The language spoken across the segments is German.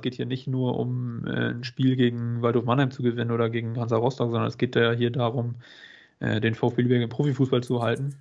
es geht hier nicht nur um äh, ein Spiel gegen Waldhof Mannheim zu gewinnen oder gegen Hansa Rostock, sondern es geht ja hier darum, äh, den VfB Lübeck im Profifußball zu halten.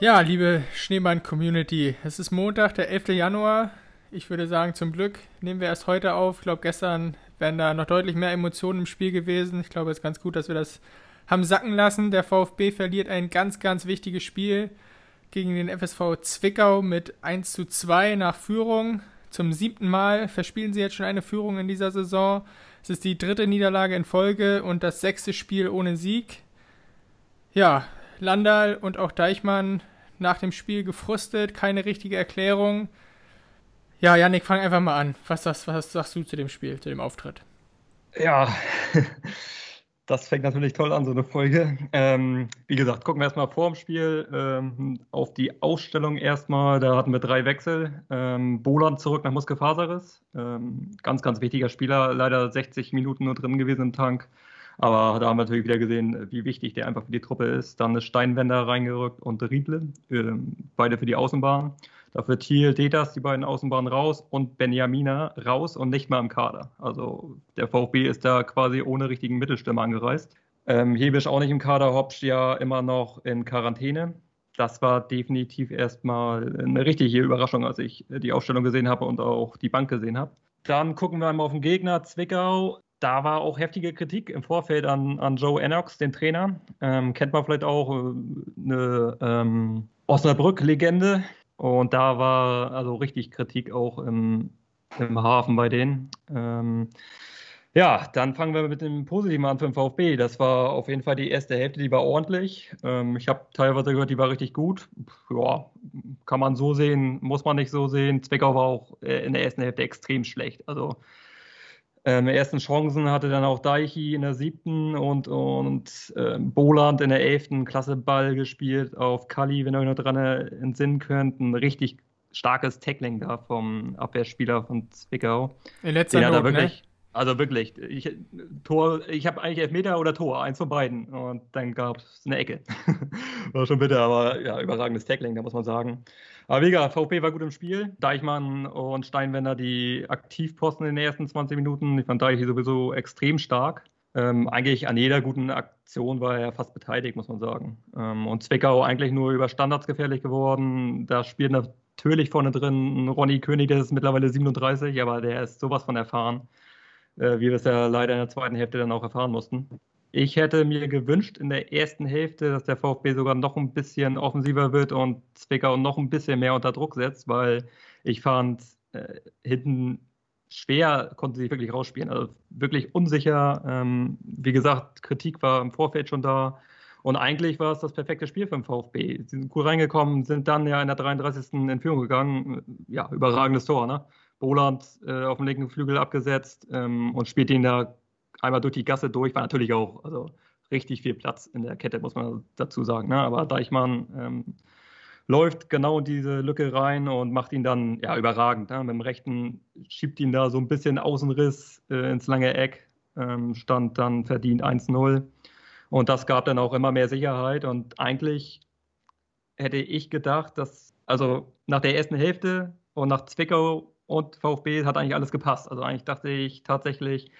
Ja, liebe Schneemann-Community, es ist Montag, der 11. Januar. Ich würde sagen, zum Glück nehmen wir erst heute auf. Ich glaube, gestern wären da noch deutlich mehr Emotionen im Spiel gewesen. Ich glaube, es ist ganz gut, dass wir das haben sacken lassen. Der VfB verliert ein ganz, ganz wichtiges Spiel gegen den FSV Zwickau mit 1 zu 2 nach Führung. Zum siebten Mal verspielen sie jetzt schon eine Führung in dieser Saison. Es ist die dritte Niederlage in Folge und das sechste Spiel ohne Sieg. Ja, Landal und auch Deichmann nach dem Spiel gefrustet, keine richtige Erklärung. Ja, Yannick, fang einfach mal an. Was, was, was sagst du zu dem Spiel, zu dem Auftritt? Ja, das fängt natürlich toll an, so eine Folge. Ähm, wie gesagt, gucken wir erstmal vor dem Spiel ähm, auf die Ausstellung erstmal. Da hatten wir drei Wechsel. Ähm, Boland zurück nach Muskelfaserriss. Ähm, ganz, ganz wichtiger Spieler. Leider 60 Minuten nur drin gewesen im Tank. Aber da haben wir natürlich wieder gesehen, wie wichtig der einfach für die Truppe ist. Dann ist Steinwender reingerückt und Riedle, äh, beide für die Außenbahn. Dafür Thiel, Detas, die beiden Außenbahnen raus und Benjamina raus und nicht mal im Kader. Also der VfB ist da quasi ohne richtigen Mittelstürmer angereist. Ähm, Hebisch auch nicht im Kader, Hopsch ja immer noch in Quarantäne. Das war definitiv erstmal eine richtige Überraschung, als ich die Aufstellung gesehen habe und auch die Bank gesehen habe. Dann gucken wir einmal auf den Gegner, Zwickau da war auch heftige Kritik im Vorfeld an, an Joe Ennox, den Trainer. Ähm, kennt man vielleicht auch äh, eine ähm, Osnabrück-Legende. Und da war also richtig Kritik auch im, im Hafen bei denen. Ähm, ja, dann fangen wir mit dem Positiven an für den VfB. Das war auf jeden Fall die erste Hälfte, die war ordentlich. Ähm, ich habe teilweise gehört, die war richtig gut. Ja, kann man so sehen, muss man nicht so sehen. Zwickau war auch äh, in der ersten Hälfte extrem schlecht. Also ähm, ersten Chancen hatte dann auch Deichi in der siebten und, und äh, Boland in der elften Klasse Ball gespielt auf Kali, wenn ihr euch noch dran entsinnen könnt. Ein richtig starkes Tackling da vom Abwehrspieler von Zwickau. In letzter Den Not, wirklich, ne? Also wirklich, ich, Tor, ich habe eigentlich Elfmeter oder Tor, eins von beiden. Und dann gab es eine Ecke. war schon bitter, aber ja, überragendes Tackling, da muss man sagen. Aber gesagt, VfB war gut im Spiel. Deichmann und Steinwender die Aktivposten in den ersten 20 Minuten. Ich fand Deich sowieso extrem stark. Ähm, eigentlich an jeder guten Aktion war er fast beteiligt, muss man sagen. Ähm, und Zwickau eigentlich nur über Standards gefährlich geworden. Da spielt natürlich vorne drin Ronny König, der ist mittlerweile 37, aber der ist sowas von erfahren, äh, wie wir es ja leider in der zweiten Hälfte dann auch erfahren mussten. Ich hätte mir gewünscht in der ersten Hälfte, dass der VfB sogar noch ein bisschen offensiver wird und Zwickau noch ein bisschen mehr unter Druck setzt, weil ich fand, äh, hinten schwer konnte sie wirklich rausspielen. Also wirklich unsicher. Ähm, wie gesagt, Kritik war im Vorfeld schon da. Und eigentlich war es das perfekte Spiel für den VfB. Sie sind gut reingekommen, sind dann ja in der 33. in Führung gegangen. Ja, überragendes Tor, ne? Boland äh, auf dem linken Flügel abgesetzt ähm, und spielt ihn da einmal durch die Gasse durch, war natürlich auch also richtig viel Platz in der Kette, muss man dazu sagen. Ne? Aber Deichmann ähm, läuft genau in diese Lücke rein und macht ihn dann ja überragend. Ne? Mit dem rechten schiebt ihn da so ein bisschen Außenriss äh, ins lange Eck, ähm, stand dann verdient 1-0. Und das gab dann auch immer mehr Sicherheit. Und eigentlich hätte ich gedacht, dass, also nach der ersten Hälfte und nach Zwickau und VfB hat eigentlich alles gepasst. Also eigentlich dachte ich tatsächlich,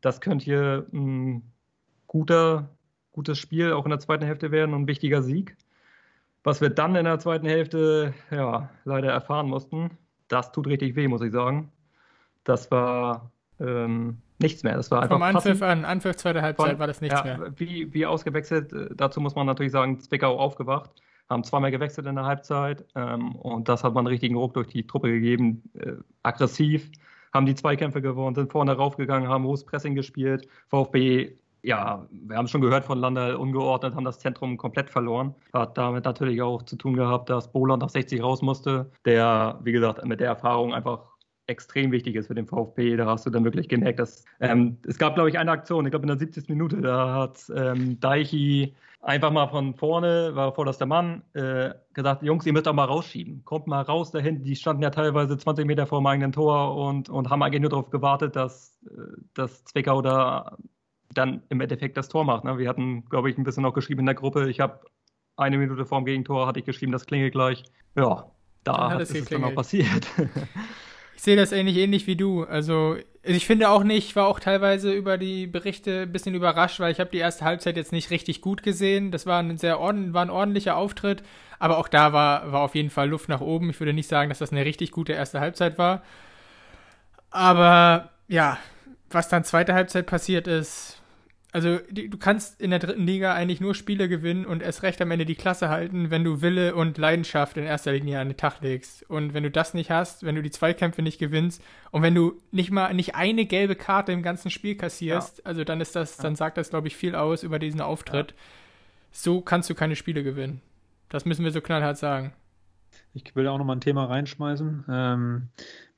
das könnte hier ein guter, gutes Spiel auch in der zweiten Hälfte werden und ein wichtiger Sieg. Was wir dann in der zweiten Hälfte ja, leider erfahren mussten, das tut richtig weh, muss ich sagen. Das war ähm, nichts mehr. Das war einfach Vom Anpfiff an, Anpfiff zweite Halbzeit Von, war das nichts ja, mehr. Wie, wie ausgewechselt, äh, dazu muss man natürlich sagen, Zwickau aufgewacht, haben zweimal gewechselt in der Halbzeit ähm, und das hat man einen richtigen Ruck durch die Truppe gegeben. Äh, aggressiv, haben die Zweikämpfe gewonnen, sind vorne raufgegangen, haben hohes Pressing gespielt. VfB, ja, wir haben schon gehört von Lander, ungeordnet, haben das Zentrum komplett verloren. Hat damit natürlich auch zu tun gehabt, dass Boland nach 60 raus musste, der, wie gesagt, mit der Erfahrung einfach extrem wichtig ist für den VfB. Da hast du dann wirklich gemerkt, dass ähm, es gab, glaube ich, eine Aktion, ich glaube in der 70. Minute, da hat ähm, Deichi einfach mal von vorne, war vorderster Mann, äh, gesagt, Jungs, ihr müsst auch mal rausschieben. Kommt mal raus da hinten. Die standen ja teilweise 20 Meter vor dem eigenen Tor und, und haben eigentlich nur darauf gewartet, dass, äh, dass Zwickau da dann im Endeffekt das Tor macht. Ne? Wir hatten, glaube ich, ein bisschen noch geschrieben in der Gruppe. Ich habe eine Minute vor dem Gegentor hatte ich geschrieben, das klingelt gleich. Ja, da hat ist es dann auch passiert. Ich sehe das ähnlich ähnlich wie du. Also ich finde auch nicht, ich war auch teilweise über die Berichte ein bisschen überrascht, weil ich habe die erste Halbzeit jetzt nicht richtig gut gesehen. Das war ein sehr ord war ein ordentlicher Auftritt, aber auch da war, war auf jeden Fall Luft nach oben. Ich würde nicht sagen, dass das eine richtig gute erste Halbzeit war. Aber ja, was dann zweite Halbzeit passiert ist, also du kannst in der dritten Liga eigentlich nur Spiele gewinnen und erst recht am Ende die Klasse halten, wenn du Wille und Leidenschaft in erster Linie an den Tag legst. Und wenn du das nicht hast, wenn du die Zweikämpfe nicht gewinnst und wenn du nicht mal nicht eine gelbe Karte im ganzen Spiel kassierst, ja. also dann ist das, dann sagt das, glaube ich, viel aus über diesen Auftritt. Ja. So kannst du keine Spiele gewinnen. Das müssen wir so knallhart sagen. Ich will auch noch mal ein Thema reinschmeißen. Ähm,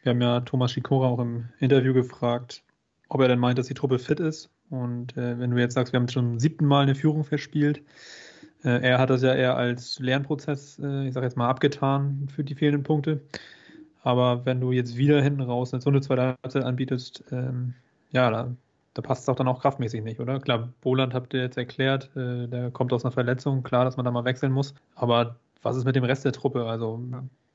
wir haben ja Thomas Schikora auch im Interview gefragt, ob er denn meint, dass die Truppe fit ist und äh, wenn du jetzt sagst, wir haben schon zum siebten Mal eine Führung verspielt, äh, er hat das ja eher als Lernprozess, äh, ich sage jetzt mal, abgetan für die fehlenden Punkte. Aber wenn du jetzt wieder hinten raus eine so eine zweite Halbzeit anbietest, ähm, ja, da, da passt es auch dann auch kraftmäßig nicht, oder? Klar, Boland habt ihr jetzt erklärt, äh, der kommt aus einer Verletzung, klar, dass man da mal wechseln muss. Aber was ist mit dem Rest der Truppe? Also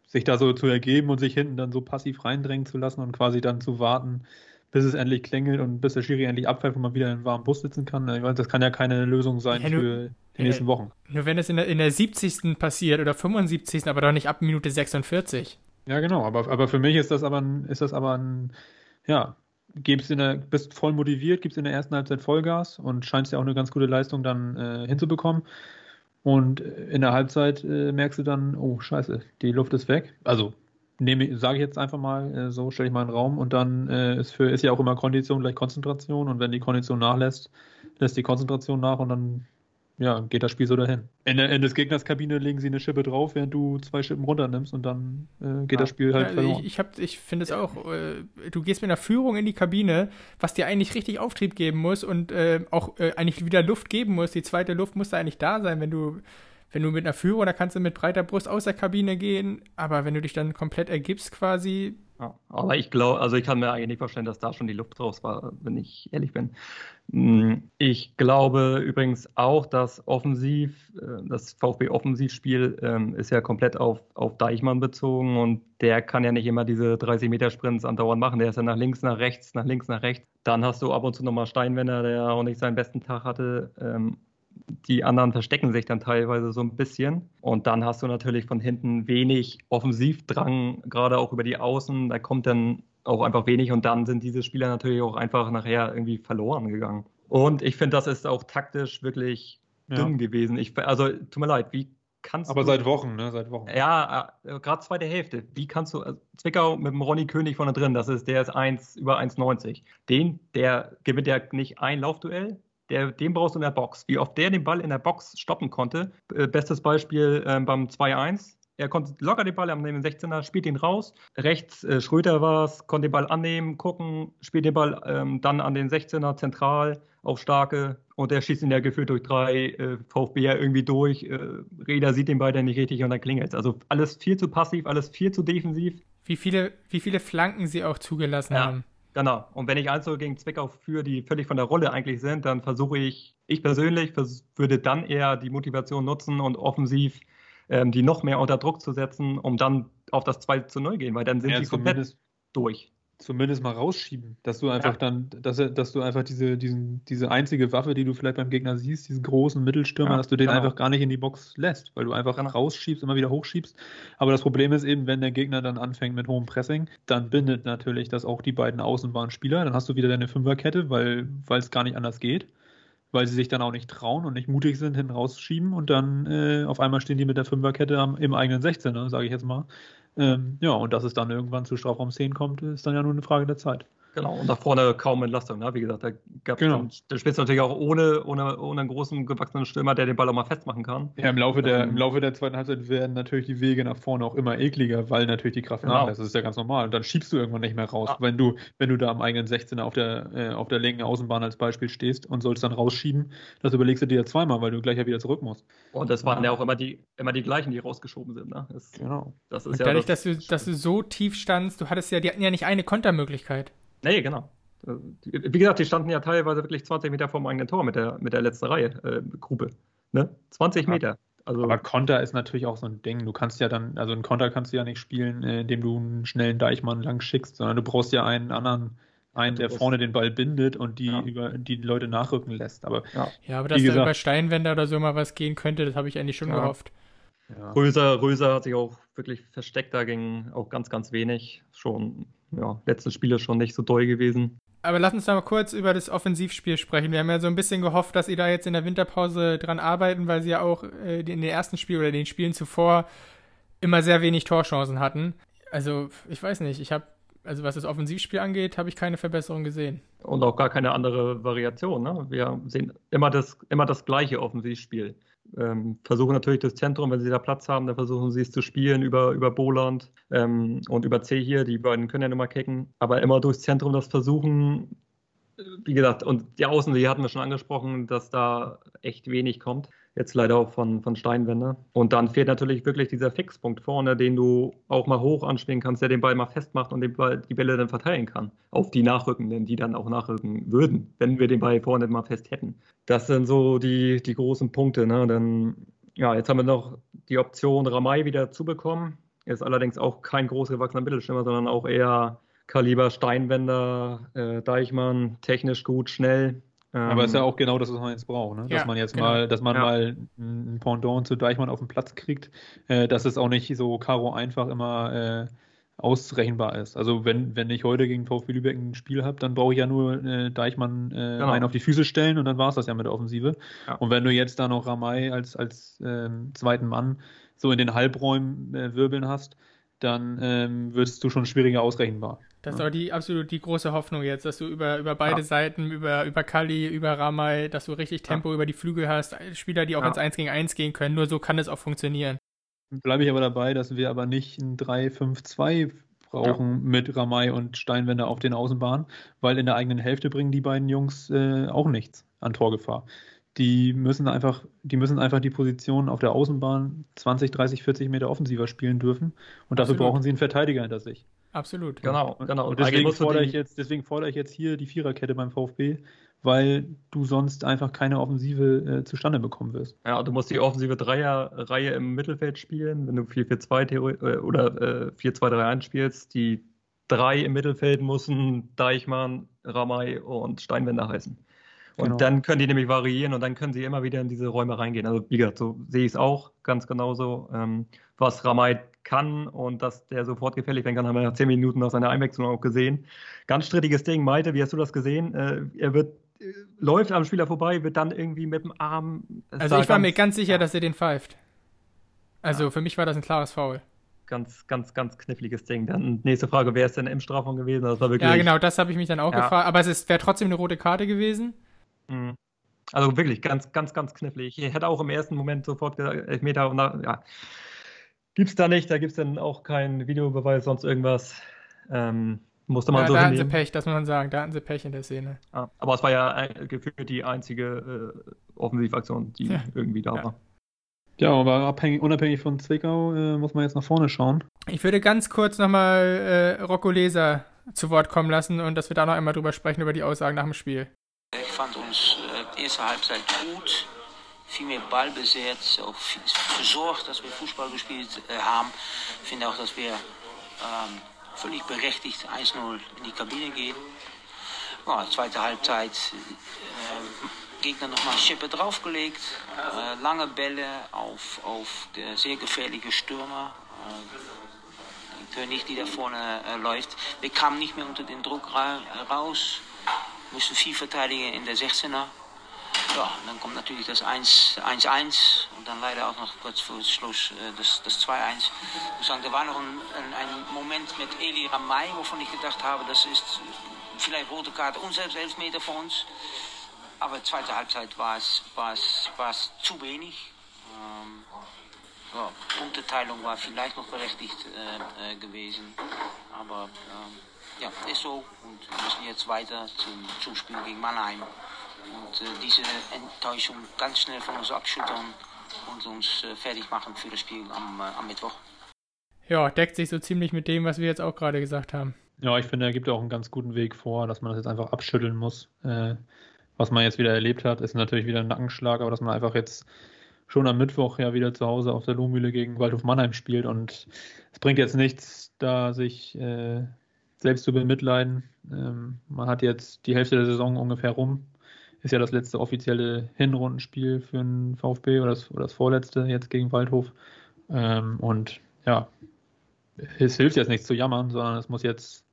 sich da so zu ergeben und sich hinten dann so passiv reindrängen zu lassen und quasi dann zu warten, bis es endlich klingelt und bis der Schiri endlich abfällt, wo man wieder in einem warmen Bus sitzen kann. Ich weiß, das kann ja keine Lösung sein ja, nur, für die nächsten Wochen. Nur wenn es in der, in der 70. passiert oder 75. aber doch nicht ab Minute 46. Ja, genau, aber, aber für mich ist das aber ein, ist das aber ein, ja, gibst in der, bist voll motiviert, gibst in der ersten Halbzeit Vollgas und scheinst ja auch eine ganz gute Leistung dann äh, hinzubekommen. Und in der Halbzeit äh, merkst du dann, oh scheiße, die Luft ist weg. Also nehme, sage ich jetzt einfach mal, äh, so stelle ich mal einen Raum und dann äh, ist, für, ist ja auch immer Kondition gleich Konzentration und wenn die Kondition nachlässt, lässt die Konzentration nach und dann ja, geht das Spiel so dahin. In der in des Gegners Kabine legen sie eine Schippe drauf, während du zwei Schippen runternimmst und dann äh, geht ja. das Spiel halt ja, verloren. Ich, ich, ich finde es auch, äh, du gehst mit einer Führung in die Kabine, was dir eigentlich richtig Auftrieb geben muss und äh, auch äh, eigentlich wieder Luft geben muss. Die zweite Luft muss da eigentlich da sein, wenn du wenn du mit einer Führung, da kannst du mit breiter Brust aus der Kabine gehen, aber wenn du dich dann komplett ergibst quasi. Ja, aber ich glaube, also ich kann mir eigentlich nicht vorstellen, dass da schon die Luft raus war, wenn ich ehrlich bin. Hm, ich glaube übrigens auch, dass offensiv, äh, das VfB-Offensivspiel ähm, ist ja komplett auf, auf Deichmann bezogen und der kann ja nicht immer diese 30-Meter-Sprints andauernd machen. Der ist ja nach links, nach rechts, nach links, nach rechts. Dann hast du ab und zu nochmal Steinwender, der auch nicht seinen besten Tag hatte. Die anderen verstecken sich dann teilweise so ein bisschen. Und dann hast du natürlich von hinten wenig Offensivdrang, gerade auch über die Außen. Da kommt dann auch einfach wenig und dann sind diese Spieler natürlich auch einfach nachher irgendwie verloren gegangen. Und ich finde, das ist auch taktisch wirklich ja. dünn gewesen. Ich, also, tut mir leid, wie kannst Aber du. Aber seit Wochen, ne? Seit Wochen. Ja, äh, gerade zweite Hälfte. Wie kannst du. Also Zwickau mit dem Ronny König vorne drin, das ist, der ist 1 über 1,90. Den, der gewinnt ja nicht ein Laufduell, der, den brauchst du in der Box. Wie oft der den Ball in der Box stoppen konnte. Äh, bestes Beispiel äh, beim 2-1. Er konnte locker den Ball am 16er, spielt ihn raus. Rechts äh, Schröter war es, konnte den Ball annehmen, gucken, spielt den Ball ähm, dann an den 16er zentral auf Starke und der schießt ihn ja gefühlt durch drei äh, VfB ja irgendwie durch. Äh, Reda sieht den Ball dann nicht richtig und dann klingelt es. Also alles viel zu passiv, alles viel zu defensiv. Wie viele, wie viele Flanken sie auch zugelassen ja. haben. Genau. Und wenn ich Einzel gegen Zwickau führe, die völlig von der Rolle eigentlich sind, dann versuche ich, ich persönlich würde dann eher die Motivation nutzen und offensiv ähm, die noch mehr unter Druck zu setzen, um dann auf das 2 zu 0 gehen, weil dann sind ja, sie komplett durch zumindest mal rausschieben, dass du einfach ja. dann, dass, dass du einfach diese, diesen, diese einzige Waffe, die du vielleicht beim Gegner siehst, diesen großen Mittelstürmer, ja, dass du den genau. einfach gar nicht in die Box lässt, weil du einfach genau. rausschiebst, immer wieder hochschiebst. Aber das Problem ist eben, wenn der Gegner dann anfängt mit hohem Pressing, dann bindet natürlich das auch die beiden Außenbahnspieler. Dann hast du wieder deine Fünferkette, weil es gar nicht anders geht weil sie sich dann auch nicht trauen und nicht mutig sind, hinten rausschieben und dann äh, auf einmal stehen die mit der Fünferkette am, im eigenen 16er, sage ich jetzt mal. Ähm, ja, und dass es dann irgendwann zu Strafraum 10 kommt, ist dann ja nur eine Frage der Zeit. Genau, und da vorne kaum Entlastung. Ne? Wie gesagt, da gab es genau. da spielst du natürlich auch ohne, ohne, ohne einen großen gewachsenen Stürmer, der den Ball auch mal festmachen kann. Ja, im Laufe, der, ähm, im Laufe der zweiten Halbzeit werden natürlich die Wege nach vorne auch immer ekliger, weil natürlich die Kraft genau. nachlässt. Das ist ja ganz normal. Und dann schiebst du irgendwann nicht mehr raus. Ja. Wenn, du, wenn du da am eigenen 16er auf der, äh, auf der linken Außenbahn als Beispiel stehst und sollst dann rausschieben, das überlegst du dir ja zweimal, weil du gleich ja wieder zurück musst. Und das waren ja auch immer die, immer die gleichen, die rausgeschoben sind. Ne? Das, genau. Das ist ja dadurch, das, dass, du, dass du so tief standst, du hattest ja, die hatten ja nicht eine Kontermöglichkeit. Nee, genau. Wie gesagt, die standen ja teilweise wirklich 20 Meter vom eigenen Tor mit der, mit der letzten Reihe, äh, Gruppe. Ne? 20 Meter. Also, aber Konter ist natürlich auch so ein Ding. Du kannst ja dann, also einen Konter kannst du ja nicht spielen, äh, indem du einen schnellen Deichmann lang schickst, sondern du brauchst ja einen anderen, einen, der vorne den Ball bindet und die ja. über die Leute nachrücken lässt. Aber, ja. ja aber dass gesagt, da über Steinwände oder so mal was gehen könnte, das habe ich eigentlich schon ja. gehofft. Ja. Röser, Röser hat sich auch wirklich versteckt, da ging auch ganz, ganz wenig. Schon, ja, letzte Spiele schon nicht so doll gewesen. Aber lass uns da mal kurz über das Offensivspiel sprechen. Wir haben ja so ein bisschen gehofft, dass sie da jetzt in der Winterpause dran arbeiten, weil sie ja auch äh, in den ersten Spielen oder den Spielen zuvor immer sehr wenig Torchancen hatten. Also, ich weiß nicht, ich habe, also was das Offensivspiel angeht, habe ich keine Verbesserung gesehen. Und auch gar keine andere Variation. Ne? Wir sehen immer das, immer das gleiche Offensivspiel ähm, versuchen natürlich das Zentrum, wenn sie da Platz haben, dann versuchen sie es zu spielen über, über Boland ähm, und über C hier. Die beiden können ja nicht mal kicken, aber immer durchs Zentrum das versuchen. Wie gesagt, und die Außen, die hatten wir schon angesprochen, dass da echt wenig kommt. Jetzt leider auch von, von Steinwände. Und dann fehlt natürlich wirklich dieser Fixpunkt vorne, den du auch mal hoch anspielen kannst, der den Ball mal festmacht und den Ball, die Bälle dann verteilen kann. Auf die Nachrückenden, die dann auch nachrücken würden, wenn wir den Ball vorne mal fest hätten. Das sind so die, die großen Punkte. Ne? Dann, ja, jetzt haben wir noch die Option, Ramay wieder zu bekommen. Er ist allerdings auch kein groß gewachsener Mittelstürmer, sondern auch eher Kaliber Steinwender, äh, Deichmann, technisch gut, schnell. Aber ist ja ähm, auch genau das, was man jetzt braucht, ne? dass ja, man jetzt genau. mal, dass man ja. mal ein Pendant zu Deichmann auf den Platz kriegt, äh, dass es auch nicht so Karo einfach immer äh, ausrechenbar ist. Also wenn, wenn ich heute gegen VfB Lübeck ein Spiel habe, dann brauche ich ja nur äh, Deichmann äh, genau. einen auf die Füße stellen und dann war es das ja mit der Offensive. Ja. Und wenn du jetzt da noch Ramay als, als ähm, zweiten Mann so in den Halbräumen äh, wirbeln hast, dann ähm, wirst du schon schwieriger ausrechenbar. Das ist aber die absolut die große Hoffnung jetzt, dass du über, über beide ja. Seiten, über, über Kali, über Ramay, dass du richtig Tempo ja. über die Flügel hast, Spieler, die auch ja. ins 1 gegen 1 gehen können. Nur so kann es auch funktionieren. Bleibe ich aber dabei, dass wir aber nicht ein 3-5-2 brauchen mit Ramay und Steinwender auf den Außenbahnen, weil in der eigenen Hälfte bringen die beiden Jungs äh, auch nichts an Torgefahr. Die müssen einfach, die müssen einfach die Position auf der Außenbahn 20, 30, 40 Meter offensiver spielen dürfen und dafür Absolut. brauchen sie einen Verteidiger hinter sich. Absolut. Genau, genau. Und deswegen fordere, ich jetzt, deswegen fordere ich jetzt hier die Viererkette beim VfB, weil du sonst einfach keine Offensive äh, zustande bekommen wirst. Ja, du musst die offensive Dreierreihe im Mittelfeld spielen, wenn du 4-4-2 äh, oder äh, 4-2-3-1 spielst. Die drei im Mittelfeld müssen Deichmann, Ramay und Steinwender heißen. Und genau. dann können die nämlich variieren und dann können sie immer wieder in diese Räume reingehen. Also wie gesagt, so sehe ich es auch ganz genauso. Ähm, was Ramay kann und dass der sofort gefällig werden kann, haben wir nach zehn Minuten nach seiner Einwechslung auch gesehen. Ganz strittiges Ding, Maite, wie hast du das gesehen? Äh, er wird äh, läuft am Spieler vorbei, wird dann irgendwie mit dem Arm. Also ich war ganz, mir ganz sicher, dass er den pfeift. Also ja. für mich war das ein klares Foul. Ganz, ganz, ganz kniffliges Ding. Dann nächste Frage, wer ist denn im Strafraum gewesen? Das war wirklich, ja, genau, das habe ich mich dann auch ja. gefragt. Aber es wäre trotzdem eine rote Karte gewesen. Mhm. Also wirklich ganz, ganz, ganz knifflig. Ich hätte auch im ersten Moment sofort gesagt, Elfmeter und na, ja. Gibt's da nicht, da gibt es dann auch keinen Videobeweis, sonst irgendwas. Ähm, musste man ja, so da hatten sie Pech, das muss man sagen, da hatten sie Pech in der Szene. Ja, aber es war ja gefühlt die einzige äh, Offensivaktion, die ja. irgendwie da war. Ja, aber abhängig, unabhängig von Zwickau äh, muss man jetzt nach vorne schauen. Ich würde ganz kurz nochmal äh, Rocco Leser zu Wort kommen lassen und dass wir da noch einmal drüber sprechen, über die Aussagen nach dem Spiel. Fand uns äh, erste Halbzeit gut, viel mehr Ballbesitz, auch versorgt, dass wir Fußball gespielt äh, haben. Ich finde auch, dass wir ähm, völlig berechtigt 1-0 in die Kabine gehen. Ja, zweite Halbzeit, äh, Gegner nochmal Schippe draufgelegt, äh, lange Bälle auf, auf sehr gefährliche Stürmer. Äh, König, die da vorne äh, läuft. Wir kamen nicht mehr unter den Druck ra raus, müssen viel verteidigen in der 16er. ja, dann kommt natürlich das 1-1 und dann leider auch noch kurz vor Schluss äh, das, das 2-1. Ich muss sagen, da war noch ein, Moment mit Eli Ramay, wovon ich gedacht habe, das ist vielleicht rote Karte und selbst Elfmeter für uns. Aber zweite Halbzeit war es, war es, war es zu wenig. Ähm, ja, Punkteteilung war vielleicht noch berechtigt äh, äh, gewesen. Aber ähm, ja, ist so. Und wir müssen jetzt weiter zum, zum Spiel gegen Mannheim. Und äh, diese Enttäuschung ganz schnell von uns abschüttern und uns äh, fertig machen für das Spiel am, äh, am Mittwoch. Ja, deckt sich so ziemlich mit dem, was wir jetzt auch gerade gesagt haben. Ja, ich finde, er gibt auch einen ganz guten Weg vor, dass man das jetzt einfach abschütteln muss. Äh, was man jetzt wieder erlebt hat, ist natürlich wieder ein Nackenschlag, aber dass man einfach jetzt schon am Mittwoch ja wieder zu Hause auf der Lohmühle gegen Waldhof Mannheim spielt und es bringt jetzt nichts, da sich äh, selbst zu bemitleiden. Ähm, man hat jetzt die Hälfte der Saison ungefähr rum. Ist ja das letzte offizielle Hinrundenspiel für den VfB oder das, oder das vorletzte jetzt gegen Waldhof. Ähm, und ja, es hilft jetzt nicht zu jammern, sondern es muss jetzt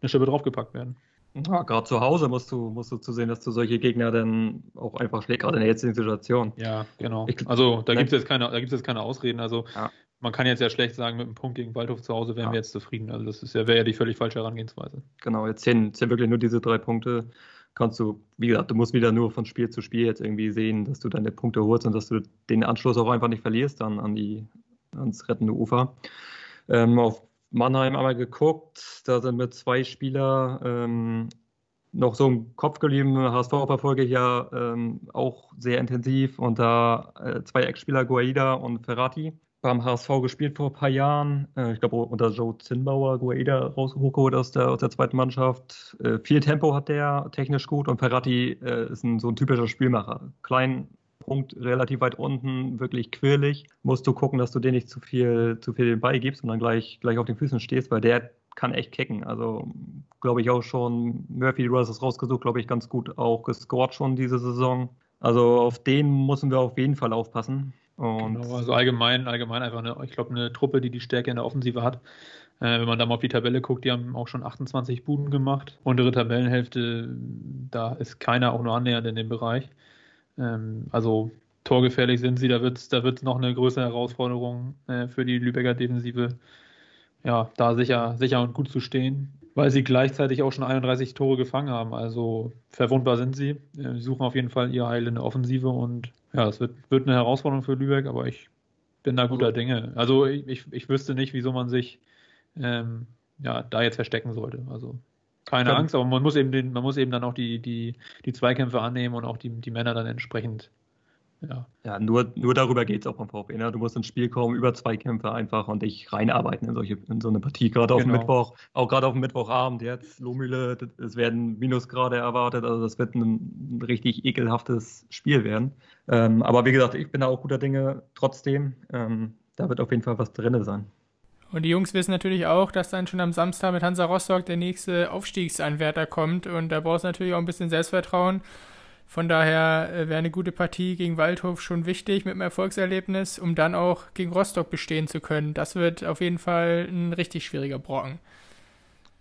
eine Schippe draufgepackt werden. Ja, gerade zu Hause musst du, musst du zu sehen, dass du solche Gegner dann auch einfach schlägst, gerade in der jetzigen Situation. Ja, genau. Ich, also da gibt es jetzt keine, jetzt keine Ausreden. Also ja. Man kann jetzt ja schlecht sagen, mit einem Punkt gegen Waldhof zu Hause wären ja. wir jetzt zufrieden. Also das ist ja, wäre ja die völlig falsche Herangehensweise. Genau, jetzt sind, sind wirklich nur diese drei Punkte. Kannst du, wie gesagt, du musst wieder nur von Spiel zu Spiel jetzt irgendwie sehen, dass du deine Punkte holst und dass du den Anschluss auch einfach nicht verlierst dann an die, ans rettende Ufer. Ähm, auf Mannheim einmal geguckt, da sind mit zwei Spieler ähm, noch so im Kopf geblieben. HSV verfolge ich ja ähm, auch sehr intensiv und da äh, zwei Ex-Spieler, Guaida und Ferrati, beim HSV gespielt vor ein paar Jahren. Äh, ich glaube unter Joe Zinnbauer, Guaida rausgeholt aus der, aus der zweiten Mannschaft. Äh, viel Tempo hat der, technisch gut und Ferrati äh, ist ein, so ein typischer Spielmacher. Klein, Punkt relativ weit unten, wirklich quirlig. Musst du gucken, dass du dir nicht zu viel, zu viel den Ball gibst und dann gleich, gleich auf den Füßen stehst, weil der kann echt kicken. Also glaube ich auch schon, Murphy, du hast es rausgesucht, glaube ich, ganz gut auch gescored schon diese Saison. Also auf den müssen wir auf jeden Fall aufpassen. Und genau, also allgemein, allgemein einfach eine, ich glaube, eine Truppe, die die Stärke in der Offensive hat. Äh, wenn man da mal auf die Tabelle guckt, die haben auch schon 28 Buden gemacht. Untere Tabellenhälfte, da ist keiner auch nur annähernd in dem Bereich. Ähm, also torgefährlich sind sie, da wird es da wird's noch eine größere Herausforderung äh, für die Lübecker Defensive, ja, da sicher, sicher und gut zu stehen, weil sie gleichzeitig auch schon 31 Tore gefangen haben. Also verwundbar sind sie. Äh, sie suchen auf jeden Fall ihr Heil in der Offensive und ja, es wird, wird eine Herausforderung für Lübeck, aber ich bin da guter Dinge. Also ich, ich, ich wüsste nicht, wieso man sich ähm, ja, da jetzt verstecken sollte. Also keine Angst, aber man muss eben den, man muss eben dann auch die, die, die Zweikämpfe annehmen und auch die, die Männer dann entsprechend. Ja, ja nur, nur darüber geht es auch beim VfB. Ne? Du musst ins Spiel kommen über Zweikämpfe einfach und dich reinarbeiten in, solche, in so eine Partie. Gerade auf genau. dem Mittwoch, auch gerade auf dem Mittwochabend jetzt, Lohmühle, es werden Minusgrade erwartet, also das wird ein, ein richtig ekelhaftes Spiel werden. Ähm, aber wie gesagt, ich bin da auch guter Dinge trotzdem. Ähm, da wird auf jeden Fall was drin sein. Und die Jungs wissen natürlich auch, dass dann schon am Samstag mit Hansa Rostock der nächste Aufstiegsanwärter kommt. Und da brauchst du natürlich auch ein bisschen Selbstvertrauen. Von daher äh, wäre eine gute Partie gegen Waldhof schon wichtig mit einem Erfolgserlebnis, um dann auch gegen Rostock bestehen zu können. Das wird auf jeden Fall ein richtig schwieriger Brocken.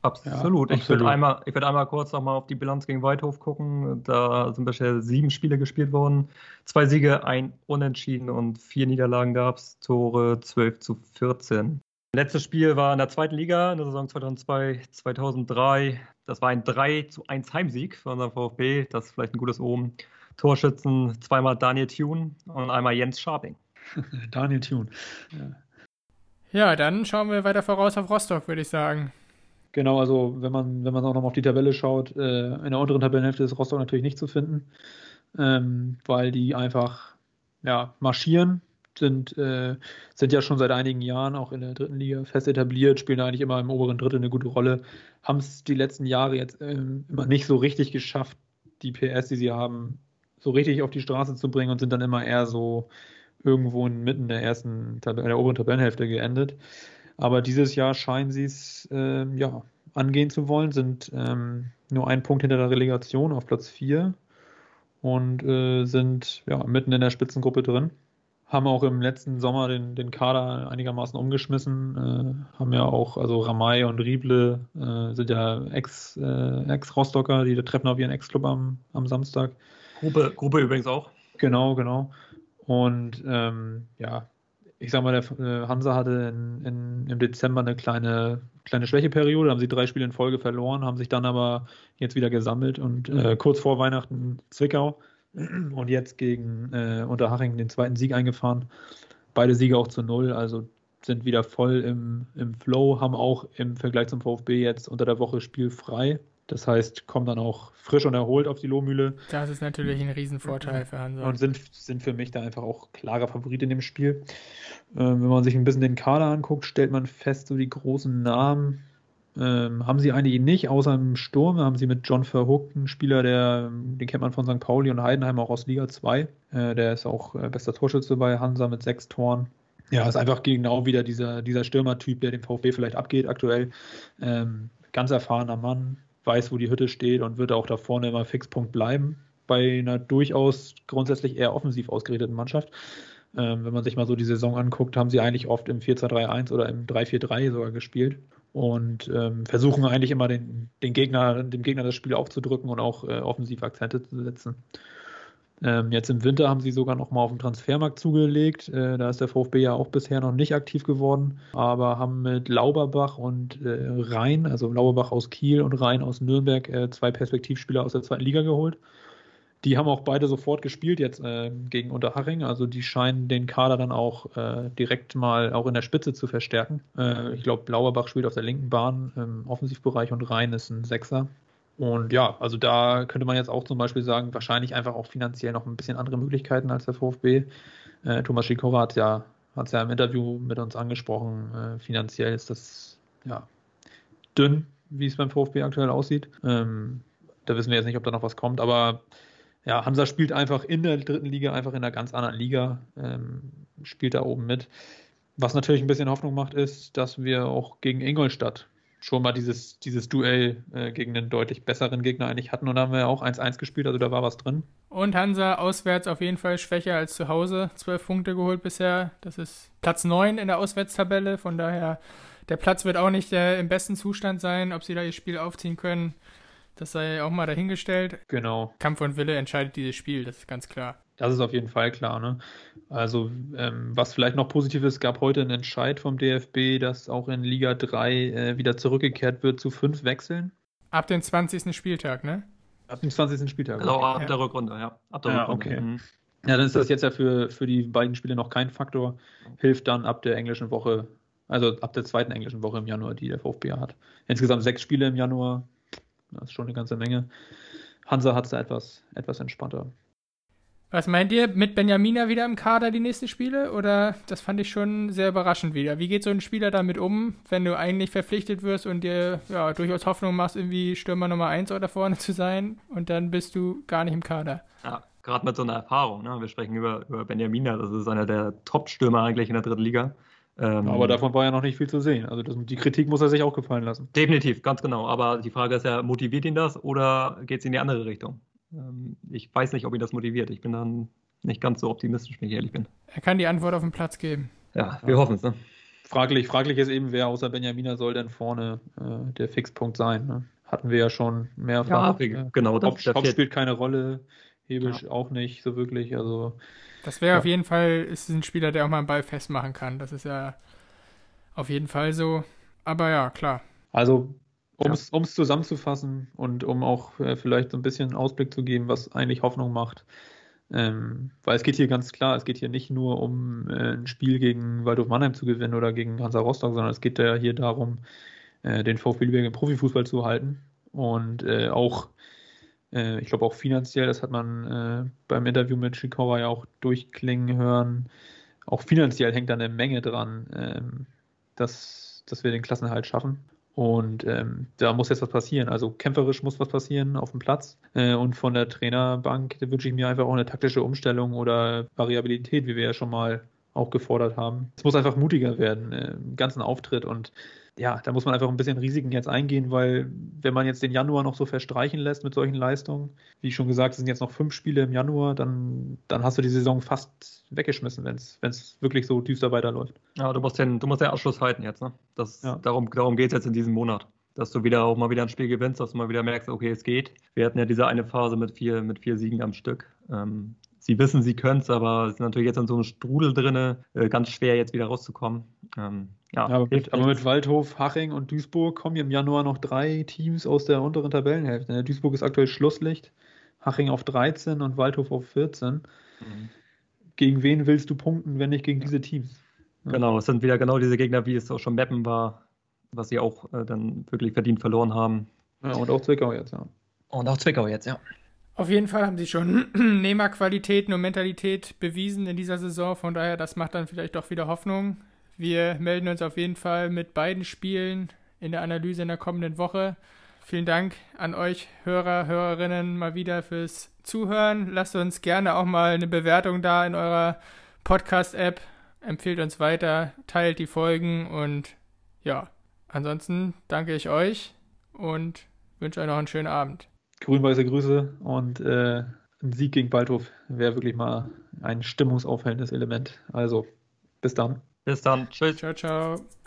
Absolut. Ja, ich würde einmal, würd einmal kurz nochmal auf die Bilanz gegen Waldhof gucken. Da sind bisher sieben Spiele gespielt worden. Zwei Siege, ein Unentschieden und vier Niederlagen gab es. Tore 12 zu 14. Letztes Spiel war in der zweiten Liga in der Saison 2002, 2003. Das war ein 3 zu 1 Heimsieg für unseren VfB. Das ist vielleicht ein gutes Omen. Torschützen zweimal Daniel Thune und einmal Jens Scharping. Daniel Thune. Ja. ja, dann schauen wir weiter voraus auf Rostock, würde ich sagen. Genau, also wenn man, wenn man auch nochmal auf die Tabelle schaut, äh, in der unteren Tabellenhälfte ist Rostock natürlich nicht zu finden, ähm, weil die einfach ja, marschieren sind, äh, sind ja schon seit einigen Jahren auch in der dritten Liga fest etabliert, spielen eigentlich immer im oberen Drittel eine gute Rolle, haben es die letzten Jahre jetzt ähm, immer nicht so richtig geschafft, die PS, die sie haben, so richtig auf die Straße zu bringen und sind dann immer eher so irgendwo mitten der ersten, der oberen Tabellenhälfte geendet. Aber dieses Jahr scheinen sie es äh, ja, angehen zu wollen, sind ähm, nur ein Punkt hinter der Relegation auf Platz 4 und äh, sind ja, mitten in der Spitzengruppe drin haben auch im letzten Sommer den, den Kader einigermaßen umgeschmissen, äh, haben ja auch, also Ramay und Rieble äh, sind ja Ex, äh, Ex-Rostocker, die treffen auf ihren Ex-Club am, am Samstag. Gruppe, Gruppe übrigens auch. Genau, genau. Und ähm, ja, ich sag mal, der äh, Hansa hatte in, in, im Dezember eine kleine, kleine Schwächeperiode, haben sie drei Spiele in Folge verloren, haben sich dann aber jetzt wieder gesammelt und äh, kurz vor Weihnachten Zwickau und jetzt gegen äh, Unterhaching den zweiten Sieg eingefahren. Beide Siege auch zu null, also sind wieder voll im, im Flow, haben auch im Vergleich zum VfB jetzt unter der Woche spielfrei. Das heißt, kommen dann auch frisch und erholt auf die Lohmühle. Das ist natürlich ein Riesenvorteil für Hansa. Und sind, sind für mich da einfach auch klarer Favorit in dem Spiel. Ähm, wenn man sich ein bisschen den Kader anguckt, stellt man fest, so die großen Namen ähm, haben sie eigentlich nicht, außer im Sturm haben sie mit John Verhook einen Spieler, der, den kennt man von St. Pauli und Heidenheim auch aus Liga 2. Äh, der ist auch äh, bester Torschütze bei Hansa mit sechs Toren. Ja, ist einfach genau wieder dieser, dieser Stürmertyp, der dem VfB vielleicht abgeht aktuell. Ähm, ganz erfahrener Mann, weiß, wo die Hütte steht und wird auch da vorne immer Fixpunkt bleiben bei einer durchaus grundsätzlich eher offensiv ausgerichteten Mannschaft. Ähm, wenn man sich mal so die Saison anguckt, haben sie eigentlich oft im 4-2-3-1 oder im 3-4-3 sogar gespielt und ähm, versuchen eigentlich immer den, den Gegner, dem Gegner das Spiel aufzudrücken und auch äh, offensiv Akzente zu setzen. Ähm, jetzt im Winter haben sie sogar noch mal auf den Transfermarkt zugelegt. Äh, da ist der VfB ja auch bisher noch nicht aktiv geworden, aber haben mit Lauberbach und äh, Rhein, also Lauberbach aus Kiel und Rhein aus Nürnberg, äh, zwei Perspektivspieler aus der zweiten Liga geholt. Die haben auch beide sofort gespielt jetzt äh, gegen Unterhaching. Also die scheinen den Kader dann auch äh, direkt mal auch in der Spitze zu verstärken. Äh, ich glaube, Lauberbach spielt auf der linken Bahn im Offensivbereich und Rhein ist ein Sechser. Und ja, also da könnte man jetzt auch zum Beispiel sagen, wahrscheinlich einfach auch finanziell noch ein bisschen andere Möglichkeiten als der VfB. Äh, Thomas Schikora hat ja, hat ja im Interview mit uns angesprochen, äh, finanziell ist das ja dünn, wie es beim VfB aktuell aussieht. Ähm, da wissen wir jetzt nicht, ob da noch was kommt, aber ja, Hansa spielt einfach in der dritten Liga, einfach in einer ganz anderen Liga, ähm, spielt da oben mit. Was natürlich ein bisschen Hoffnung macht, ist, dass wir auch gegen Ingolstadt schon mal dieses, dieses Duell äh, gegen einen deutlich besseren Gegner eigentlich hatten. Und da haben wir auch 1-1 gespielt, also da war was drin. Und Hansa auswärts auf jeden Fall schwächer als zu Hause. Zwölf Punkte geholt bisher. Das ist Platz 9 in der Auswärtstabelle. Von daher, der Platz wird auch nicht äh, im besten Zustand sein. Ob sie da ihr Spiel aufziehen können, das sei auch mal dahingestellt. Genau. Kampf und Wille entscheidet dieses Spiel, das ist ganz klar. Das ist auf jeden Fall klar. Ne? Also, ähm, was vielleicht noch positiv ist, gab heute einen Entscheid vom DFB, dass auch in Liga 3 äh, wieder zurückgekehrt wird zu fünf Wechseln. Ab dem 20. Spieltag, ne? Ab dem 20. Spieltag. Also ab der Rückrunde, ja. Ab der ja, Rückrunde. Okay. Mhm. Ja, dann ist das jetzt ja für, für die beiden Spiele noch kein Faktor. Hilft dann ab der englischen Woche, also ab der zweiten englischen Woche im Januar, die der VfB hat. Insgesamt sechs Spiele im Januar. Das ist schon eine ganze Menge. Hansa hat es da etwas, etwas entspannter. Was meint ihr, mit Benjamina wieder im Kader die nächsten Spiele? Oder das fand ich schon sehr überraschend wieder. Wie geht so ein Spieler damit um, wenn du eigentlich verpflichtet wirst und dir ja, durchaus Hoffnung machst, irgendwie Stürmer Nummer 1 oder vorne zu sein und dann bist du gar nicht im Kader? Ja, gerade mit so einer Erfahrung. Ne? Wir sprechen über, über Benjamina, das ist einer der Top-Stürmer eigentlich in der dritten Liga. Ähm, aber davon war ja noch nicht viel zu sehen. Also das, die Kritik muss er sich auch gefallen lassen. Definitiv, ganz genau. Aber die Frage ist ja, motiviert ihn das oder geht es in die andere Richtung? Ähm, ich weiß nicht, ob ihn das motiviert. Ich bin dann nicht ganz so optimistisch, wenn ich ehrlich bin. Er kann die Antwort auf den Platz geben. Ja, wir ja. hoffen es. Ne? Fraglich, fraglich ist eben, wer außer Benjamina soll denn vorne äh, der Fixpunkt sein. Ne? Hatten wir ja schon mehrfach. Ja, genau. Das, Haupt, Haupt spielt keine Rolle, Hebisch ja. auch nicht so wirklich. Also das wäre ja. auf jeden Fall, ist ein Spieler, der auch mal einen Ball festmachen kann. Das ist ja auf jeden Fall so. Aber ja, klar. Also, um es ja. zusammenzufassen und um auch äh, vielleicht so ein bisschen Ausblick zu geben, was eigentlich Hoffnung macht. Ähm, weil es geht hier ganz klar, es geht hier nicht nur um äh, ein Spiel gegen Waldhof Mannheim zu gewinnen oder gegen Hansa Rostock, sondern es geht ja hier darum, äh, den VfB Lübeck im Profifußball zu halten und äh, auch äh, ich glaube auch finanziell, das hat man äh, beim Interview mit Shikawa ja auch durchklingen hören. Auch finanziell hängt da eine Menge dran, ähm, dass, dass wir den Klassenerhalt schaffen. Und ähm, da muss jetzt was passieren. Also kämpferisch muss was passieren auf dem Platz. Äh, und von der Trainerbank wünsche ich mir einfach auch eine taktische Umstellung oder Variabilität, wie wir ja schon mal auch gefordert haben. Es muss einfach mutiger werden äh, im ganzen Auftritt und ja, da muss man einfach ein bisschen Risiken jetzt eingehen, weil wenn man jetzt den Januar noch so verstreichen lässt mit solchen Leistungen, wie schon gesagt, es sind jetzt noch fünf Spiele im Januar, dann, dann hast du die Saison fast weggeschmissen, wenn es wirklich so düster weiterläuft. Ja, du musst den, du musst den Abschluss halten jetzt, ne? Das, ja. Darum, darum geht es jetzt in diesem Monat. dass du wieder auch mal wieder ein Spiel gewinnst, dass du mal wieder merkst, okay, es geht. Wir hatten ja diese eine Phase mit vier, mit vier Siegen am Stück. Ähm, sie wissen, sie können es, aber sind natürlich jetzt in so einem Strudel drin, äh, ganz schwer jetzt wieder rauszukommen. Ähm, ja, aber, mit, aber mit Waldhof, Haching und Duisburg kommen im Januar noch drei Teams aus der unteren Tabellenhälfte. Ne? Duisburg ist aktuell Schlusslicht, Haching auf 13 und Waldhof auf 14. Mhm. Gegen wen willst du punkten, wenn nicht gegen diese Teams? Ja. Genau, es sind wieder genau diese Gegner, wie es auch schon Meppen war, was sie auch äh, dann wirklich verdient verloren haben. Ja, und auch Zwickau jetzt, ja. Und auch Zwickau jetzt, ja. Auf jeden Fall haben sie schon Nehmerqualitäten und Mentalität bewiesen in dieser Saison. Von daher, das macht dann vielleicht doch wieder Hoffnung. Wir melden uns auf jeden Fall mit beiden Spielen in der Analyse in der kommenden Woche. Vielen Dank an euch Hörer, Hörerinnen mal wieder fürs Zuhören. Lasst uns gerne auch mal eine Bewertung da in eurer Podcast-App. Empfehlt uns weiter, teilt die Folgen und ja, ansonsten danke ich euch und wünsche euch noch einen schönen Abend grün-weiße Grüße und äh, ein Sieg gegen Waldhof wäre wirklich mal ein stimmungsaufhellendes Element. Also, bis dann. Bis dann. Tschüss. Ciao, ciao.